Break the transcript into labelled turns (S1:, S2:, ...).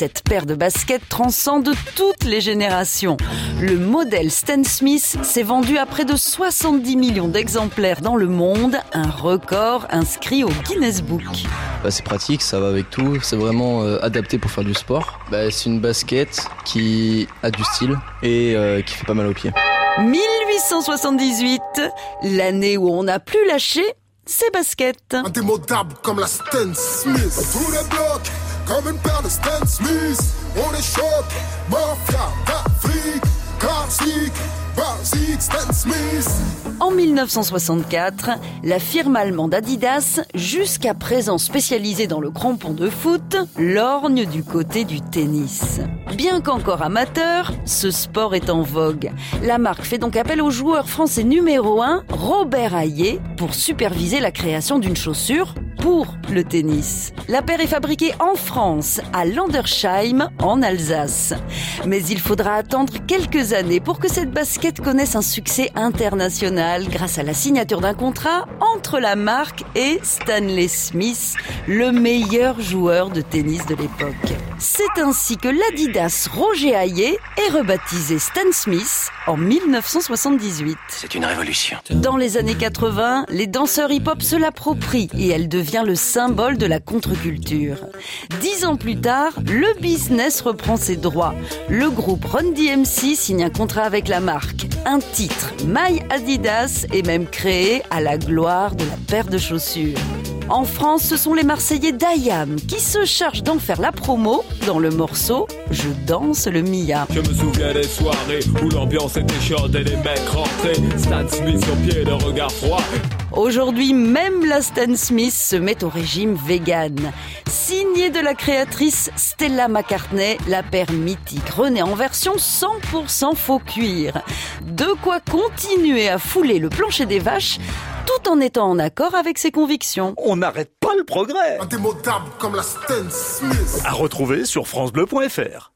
S1: Cette paire de baskets transcende toutes les générations. Le modèle Stan Smith s'est vendu à près de 70 millions d'exemplaires dans le monde, un record inscrit au Guinness Book.
S2: Bah, c'est pratique, ça va avec tout, c'est vraiment euh, adapté pour faire du sport. Bah, c'est une basket qui a du style et euh, qui fait pas mal aux pieds.
S1: 1878, l'année où on n'a plus lâché ses baskets.
S3: Indémodable comme la Stan Smith. Tous les blocs, comme une paire de Stan. On choque, mafia.
S1: En 1964, la firme allemande Adidas, jusqu'à présent spécialisée dans le crampon de foot, lorgne du côté du tennis. Bien qu'encore amateur, ce sport est en vogue. La marque fait donc appel au joueur français numéro 1, Robert Hayé, pour superviser la création d'une chaussure pour le tennis. La paire est fabriquée en France, à Landersheim, en Alsace. Mais il faudra attendre quelques années pour que cette basket connaisse un succès international grâce à la signature d'un contrat entre la marque et Stanley Smith, le meilleur joueur de tennis de l'époque. C'est ainsi que l'Adidas Roger Hayé est rebaptisé Stan Smith en 1978.
S4: C'est une révolution.
S1: Dans les années 80, les danseurs hip-hop se l'approprient et elle devient le symbole de la contre-culture. Dix ans plus tard, le business reprend ses droits. Le groupe Run DMC signe un contrat avec la marque. Un titre, My Adidas, est même créé à la gloire de la paire de chaussures. En France, ce sont les Marseillais d'Ayam qui se chargent d'en faire la promo dans le morceau Je danse le Mia.
S5: Je me souviens des soirées où l'ambiance était chaude et les mecs rentraient. Stan Smith sur pied, le regard froid.
S1: Aujourd'hui, même la Stan Smith se met au régime vegan. Signée de la créatrice Stella McCartney, la paire mythique renaît en version 100% faux cuir. De quoi continuer à fouler le plancher des vaches tout en étant en accord avec ses convictions.
S6: On n'arrête pas le progrès.
S3: Indémodable comme la Stan Smith.
S6: À retrouver sur francebleu.fr.